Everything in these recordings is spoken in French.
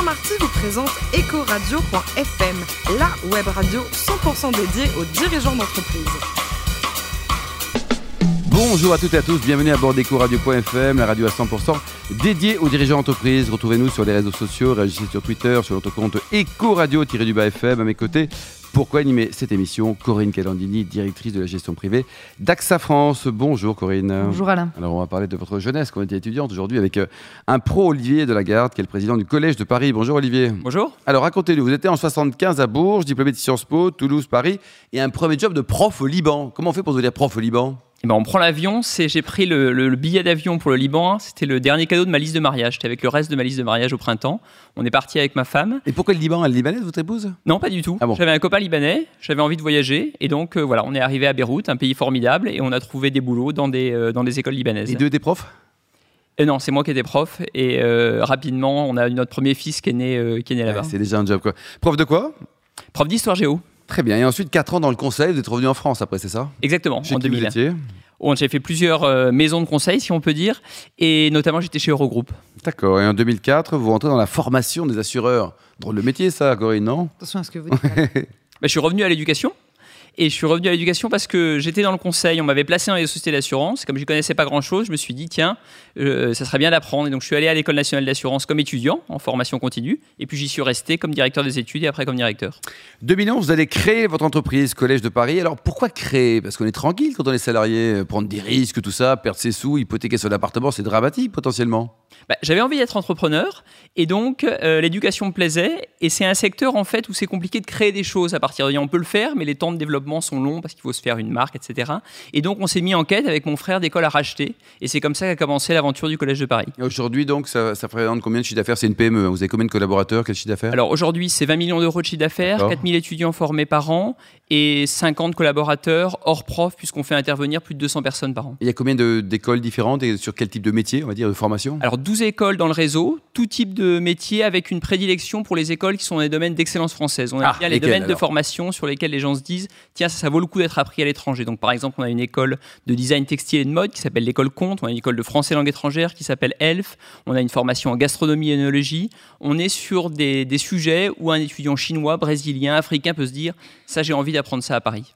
Saint-Marty vous présente Ecoradio.fm, la web radio 100% dédiée aux dirigeants d'entreprise. Bonjour à toutes et à tous, bienvenue à bord d'Ecoradio.fm, la radio à 100% dédiée aux dirigeants d'entreprise. Retrouvez-nous sur les réseaux sociaux, réagissez sur Twitter, sur notre compte Ecoradio-FM à mes côtés. Pourquoi animer cette émission Corinne Calandini, directrice de la gestion privée d'AXA France. Bonjour Corinne. Bonjour Alain. Alors on va parler de votre jeunesse quand on était étudiante aujourd'hui avec euh, un pro Olivier de la Garde qui est le président du Collège de Paris. Bonjour Olivier. Bonjour. Alors racontez-nous, vous étiez en 75 à Bourges, diplômé de Sciences Po, Toulouse, Paris et un premier job de prof au Liban. Comment on fait pour devenir prof au Liban? Eh ben, on prend l'avion. J'ai pris le, billet d'avion pour le Liban. C'était le dernier cadeau de ma liste de mariage. J'étais avec le reste de ma liste de mariage au printemps. On est parti avec ma femme. Et pourquoi le Liban? Elle est libanaise, votre épouse? Non, pas du tout. Ah j'avais un copain libanais. J'avais envie de voyager. Et donc, euh, voilà, on est arrivé à Beyrouth, un pays formidable. Et on a trouvé des boulots dans des, euh, dans des écoles libanaises. Et deux des profs? Et non, c'est moi qui étais prof. Et euh, rapidement, on a notre premier fils qui est né, qui est né là-bas. c'est déjà un job, quoi. Prof de quoi? Prof d'histoire géo. Très bien. Et ensuite, 4 ans dans le conseil, vous êtes revenu en France après, c'est ça? Exactement, en 2000. J'ai fait plusieurs euh, maisons de conseil, si on peut dire, et notamment j'étais chez Eurogroupe. D'accord. Et en 2004, vous rentrez dans la formation des assureurs. Drôle de métier, ça, Corinne, non? Attention à ce que vous dites. Bah, je suis revenu à l'éducation. Et je suis revenu à l'éducation parce que j'étais dans le conseil, on m'avait placé dans les sociétés d'assurance. Comme je ne connaissais pas grand-chose, je me suis dit, tiens, euh, ça serait bien d'apprendre. Et donc je suis allé à l'École nationale d'assurance comme étudiant en formation continue. Et puis j'y suis resté comme directeur des études et après comme directeur. 2011, vous allez créer votre entreprise, Collège de Paris. Alors pourquoi créer? Parce qu'on est tranquille quand on est salarié, euh, prendre des risques, tout ça, perdre ses sous, hypothéquer son appartement, c'est dramatique potentiellement. Bah, j'avais envie d'être entrepreneur et donc euh, l'éducation me plaisait. Et c'est un secteur en fait où c'est compliqué de créer des choses à partir de On peut le faire, mais les temps de développement sont longs parce qu'il faut se faire une marque, etc. Et donc on s'est mis en quête avec mon frère d'école à racheter. Et c'est comme ça qu'a commencé l'aventure du Collège de Paris. Aujourd'hui donc ça, ça représente combien de chiffre d'affaires? C'est une PME. Vous avez combien de collaborateurs? Quel chiffre d'affaires? Alors aujourd'hui c'est 20 millions d'euros de chiffre d'affaires, 4000 étudiants formés par an et 50 collaborateurs hors prof puisqu'on fait intervenir plus de 200 personnes par an. il y a combien d'écoles différentes et sur quel type de métier, on va dire, de formation? Alors 12 écoles dans le réseau, tout type de métier avec une prédilection pour les écoles qui sont dans les domaines d'excellence française. On a ah, bien les domaines de formation sur lesquels les gens se disent tiens, ça, ça vaut le coup d'être appris à l'étranger. Donc par exemple, on a une école de design textile et de mode qui s'appelle l'école Comte, on a une école de français langue étrangère qui s'appelle ELF, on a une formation en gastronomie et œnologie. On est sur des, des sujets où un étudiant chinois, brésilien, africain peut se dire ça, j'ai envie d'apprendre ça à Paris.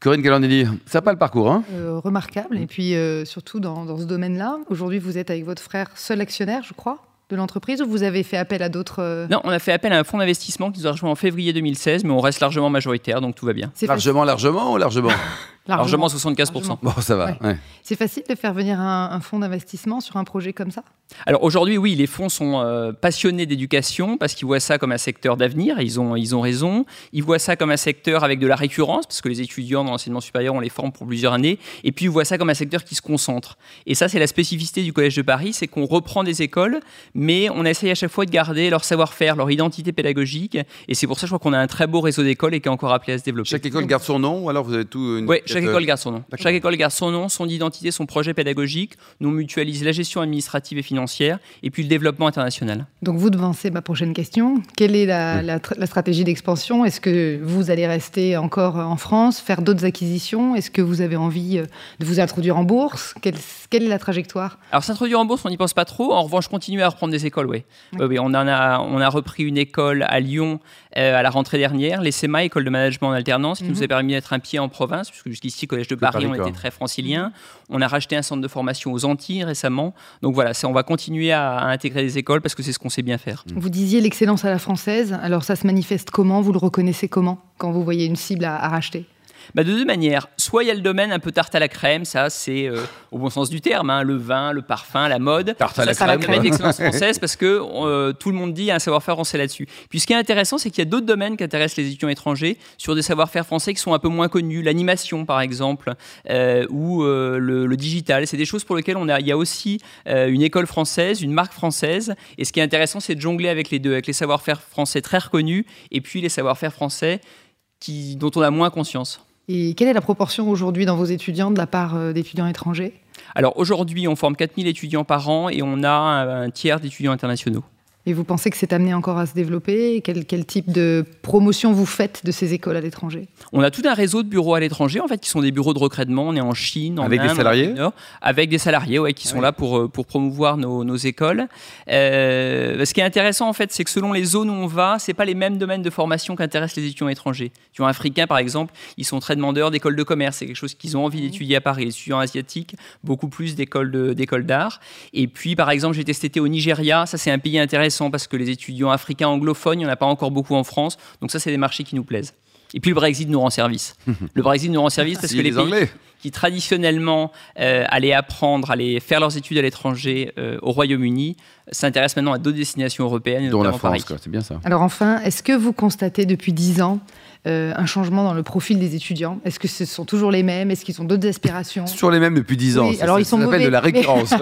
Corinne Galandelli, ça pas le parcours, hein? Euh, Remarquable. Et puis, euh, surtout dans, dans ce domaine-là, aujourd'hui, vous êtes avec votre frère seul actionnaire, je crois de l'entreprise ou vous avez fait appel à d'autres euh Non, on a fait appel à un fonds d'investissement qui nous a rejoint en février 2016, mais on reste largement majoritaire, donc tout va bien. Largement, largement ou largement? Largement, 75%. Bon, ça va. C'est facile de faire venir un, fonds d'investissement sur un projet comme ça? Alors aujourd'hui, oui, les fonds sont euh, passionnés d'éducation parce qu'ils voient ça comme un secteur d'avenir. Ils ont, ils ont raison. Ils voient ça comme un secteur avec de la récurrence parce que les étudiants dans l'enseignement supérieur, on les forme pour plusieurs années. Et puis, ils voient ça comme un secteur qui se concentre. Et ça, c'est la spécificité du Collège de Paris c'est qu'on reprend des écoles, mais on essaye à chaque fois de garder leur savoir-faire, leur identité pédagogique. Et c'est pour ça, je crois qu'on a un très beau réseau d'écoles et qui est encore appelé à se développer. Chaque école garde son nom ou alors vous avez tout Oui, chaque école garde son nom. Chaque école garde son nom, son identité, son projet pédagogique. Nous mutualise la gestion administrative et financière et puis le développement international. Donc vous devancez ma prochaine question. Quelle est la, stratégie d'expansion? Est-ce que vous allez rester encore en France, faire d'autres acquisitions? Est-ce que vous avez envie euh, de vous introduire en bourse? Quelle, quelle, est la trajectoire? Alors s'introduire en bourse, on n'y pense pas trop. En revanche, continuer à reprendre des écoles, oui. oui. on, en a, on a repris une école à Lyon euh, à la rentrée dernière, l'ESEMA, École de management en alternance, qui nous mhm. a permis d'être un pied en province, puisque jusqu'ici, Collège de Paris, on était très francilien. On a racheté un centre de formation aux Antilles récemment. Donc voilà, on va continuer à, intégrer des écoles parce que c'est ce qu'on sait bien faire. Vous disiez l'excellence à la française. Alors ça se manifeste comment? Vous le reconnaissez comment? Quand vous voyez une cible à racheter? Bah, de deux manières. Soit il y a le domaine un peu tarte à la crème, ça c'est euh, au bon sens du terme, hein, le vin, le parfum, la mode. Tarte à la ça, crème. C'est d'excellence française parce que euh, tout le monde dit qu'il y a un savoir-faire français là-dessus. Puis ce qui est intéressant, c'est qu'il y a d'autres domaines qui intéressent les étudiants étrangers sur des savoir-faire français qui sont un peu moins connus, l'animation par exemple, euh, ou le, digital. C'est des choses pour lesquelles on a, il y a aussi une école française, une marque française. Et ce qui est intéressant, c'est de jongler avec les deux, avec les savoir-faire français très reconnus et puis les savoir-faire français qui, dont on a moins conscience. Et quelle est la proportion aujourd'hui dans vos étudiants de la part euh, d'étudiants étrangers? Alors aujourd'hui, on forme 4000 étudiants par an et on a un, tiers d'étudiants internationaux. Et vous pensez que c'est amené encore à se développer? Quel, quel, type de promotion vous faites de ces écoles à l'étranger? On a tout un réseau de bureaux à l'étranger, en fait, qui sont des bureaux de recrutement. On est en Chine, en avec des salariés, avec des salariés, ouais, qui sont là pour euh, pour promouvoir nos, nos écoles. Euh, ce qui est intéressant, en fait, c'est que selon les zones où on va, c'est pas les mêmes domaines de formation qu'intéressent les étudiants étrangers. Les étudiants africains, par exemple, ils sont très demandeurs d'écoles de commerce. C'est quelque chose qu'ils ont envie d'étudier à Paris. Les étudiants asiatiques, beaucoup plus d'écoles d'écoles d'art. Et puis, par exemple, j'ai testé au Nigeria. Ça, c'est un pays intéressant parce que les étudiants africains anglophones, il n'y en a pas encore beaucoup en France. Donc ça, c'est des marchés qui nous plaisent. Et puis le Brexit nous rend service. Le Brexit nous rend service parce que les, pays qui traditionnellement euh, allaient apprendre, allaient faire leurs études à l'étranger euh, au Royaume-Uni, s'intéressent maintenant à d'autres destinations européennes, dont la France. C'est bien ça. Alors enfin, est-ce que vous constatez depuis dix ans euh, un changement dans le profil des étudiants? Est-ce que ce sont toujours les mêmes? Est-ce qu'ils ont d'autres aspirations? Toujours les mêmes depuis dix ans. alors ils sont mauvais, de la récurrence.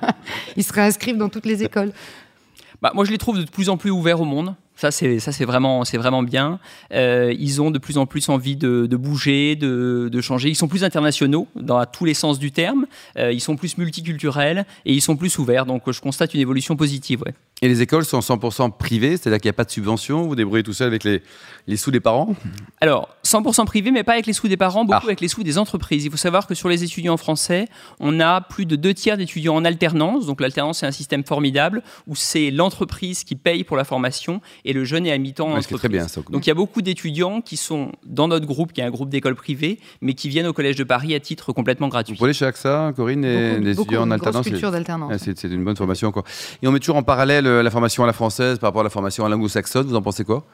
ils se réinscrivent dans toutes les écoles. Bah, moi, je les trouve de plus en plus ouverts au monde. Ça, c'est ça, c'est vraiment, c'est vraiment bien. Euh, ils ont de plus en plus envie de, de bouger, de, de, changer. Ils sont plus internationaux dans tous les sens du terme. Euh, ils sont plus multiculturels et ils sont plus ouverts. Donc, je constate une évolution positive. Ouais. Et les écoles sont 100% privées, c'est-à-dire qu'il n'y a pas de subvention, vous débrouillez tout seul avec les, les sous des parents? Alors, 100% privé, mais pas avec les sous des parents, beaucoup ah. avec les sous des entreprises. Il faut savoir que sur les étudiants français, on a plus de deux tiers d'étudiants en alternance. Donc l'alternance, c'est un système formidable où c'est l'entreprise qui paye pour la formation et le jeune est à mi-temps en Très bien, ça. Donc il y a beaucoup d'étudiants qui sont dans notre groupe, qui est un groupe d'écoles privées, mais qui viennent au Collège de Paris à titre complètement gratuit. Vous pouvez chez AXA, Corinne, et les étudiants en alternance C'est une bonne formation. Quoi. Et on met toujours en parallèle la formation à la française par rapport à la formation à l'anglo-saxonne. Vous en pensez quoi?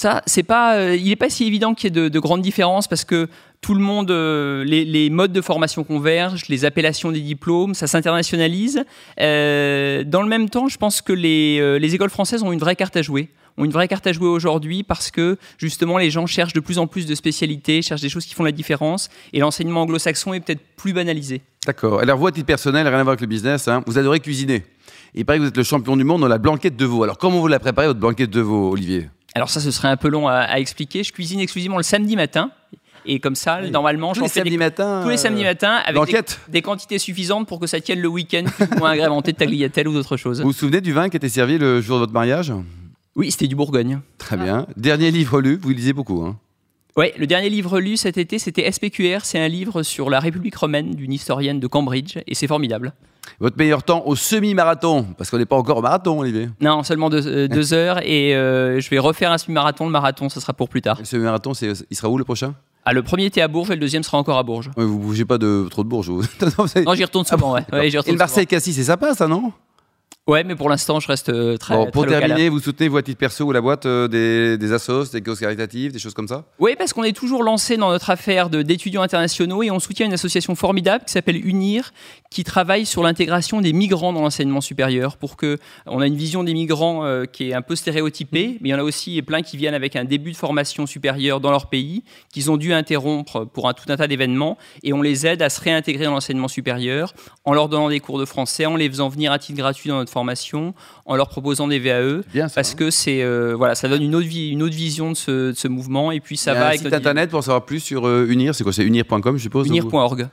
Ça, c'est pas, euh, il n'est pas si évident qu'il y ait de, grandes différences parce que tout le monde, euh, les, modes de formation convergent, les appellations des diplômes, ça s'internationalise. Euh, dans le même temps, je pense que les, les, écoles françaises ont une vraie carte à jouer. Ont une vraie carte à jouer aujourd'hui parce que justement les gens cherchent de plus en plus de spécialités, cherchent des choses qui font la différence et l'enseignement anglo-saxon est peut-être plus banalisé. D'accord. Alors vous, à titre personnel, rien à voir avec le business, hein, vous adorez cuisiner. Il paraît que vous êtes le champion du monde dans la blanquette de veau. Alors comment vous la préparez votre blanquette de veau, Olivier? Alors ça, ce serait un peu long à, expliquer. Je cuisine exclusivement le samedi matin. Et comme ça, normalement, tous les samedis matins, tous les samedis euh, matins, avec des, quantités suffisantes pour que ça tienne le week-end, ou agrémenté de tagliatelle ou d'autres choses. Vous vous souvenez du vin qui était servi le jour de votre mariage? Oui, c'était du Bourgogne. Très bien. Dernier livre lu, vous lisez beaucoup. Hein oui, le dernier livre lu cet été, c'était SPQR. C'est un livre sur la République romaine d'une historienne de Cambridge, et c'est formidable. Votre meilleur temps au semi-marathon Parce qu'on n'est pas encore au marathon, Olivier. Non, seulement deux, euh, heures. Et euh, je vais refaire un semi-marathon. Le marathon, ce sera pour plus tard. Le semi-marathon, il sera où le prochain? Ah, le premier était à Bourges et le deuxième sera encore à Bourges. Vous vous bougez pas de trop de Bourges vous... Non, j'y retourne souvent, ah ouais. et le Marseille-Cassis, c'est sympa ça, non? Ouais, mais pour l'instant, je reste euh, très. Bon, pour terminer, vous soutenez, vous, à titre perso ou la boîte, euh, des, des assos, des causes caritatives, des choses comme ça Oui, parce qu'on est toujours lancé dans notre affaire d'étudiants internationaux et on soutient une association formidable qui s'appelle UNIR, qui travaille sur l'intégration des migrants dans l'enseignement supérieur pour que. On a une vision des migrants euh, qui est un peu stéréotypée, mais il y en a aussi plein qui viennent avec un début de formation supérieure dans leur pays, qu'ils ont dû interrompre pour un, tout un tas d'événements, et on les aide à se réintégrer dans l'enseignement supérieur en leur donnant des cours de français, en les faisant venir à titre gratuit dans notre formation en leur proposant des VAE parce hein. que c'est euh, voilà ça donne une autre, une autre vision de ce, mouvement et puis ça va un site internet pour savoir plus sur euh, Unir c'est quoi c'est unir.com je suppose unir.org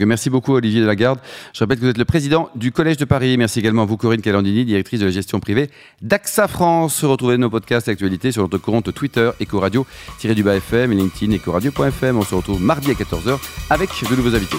Merci beaucoup Olivier Delagarde. Je rappelle que vous êtes le président du Collège de Paris. Merci également à vous Corinne Calandini, directrice de la gestion privée d'AXA France. Retrouvez nos podcasts et actualités sur notre compte Twitter Ecoradio-du-bas FM et LinkedIn Ecoradio.fm. On se retrouve mardi à 14h avec de nouveaux invités.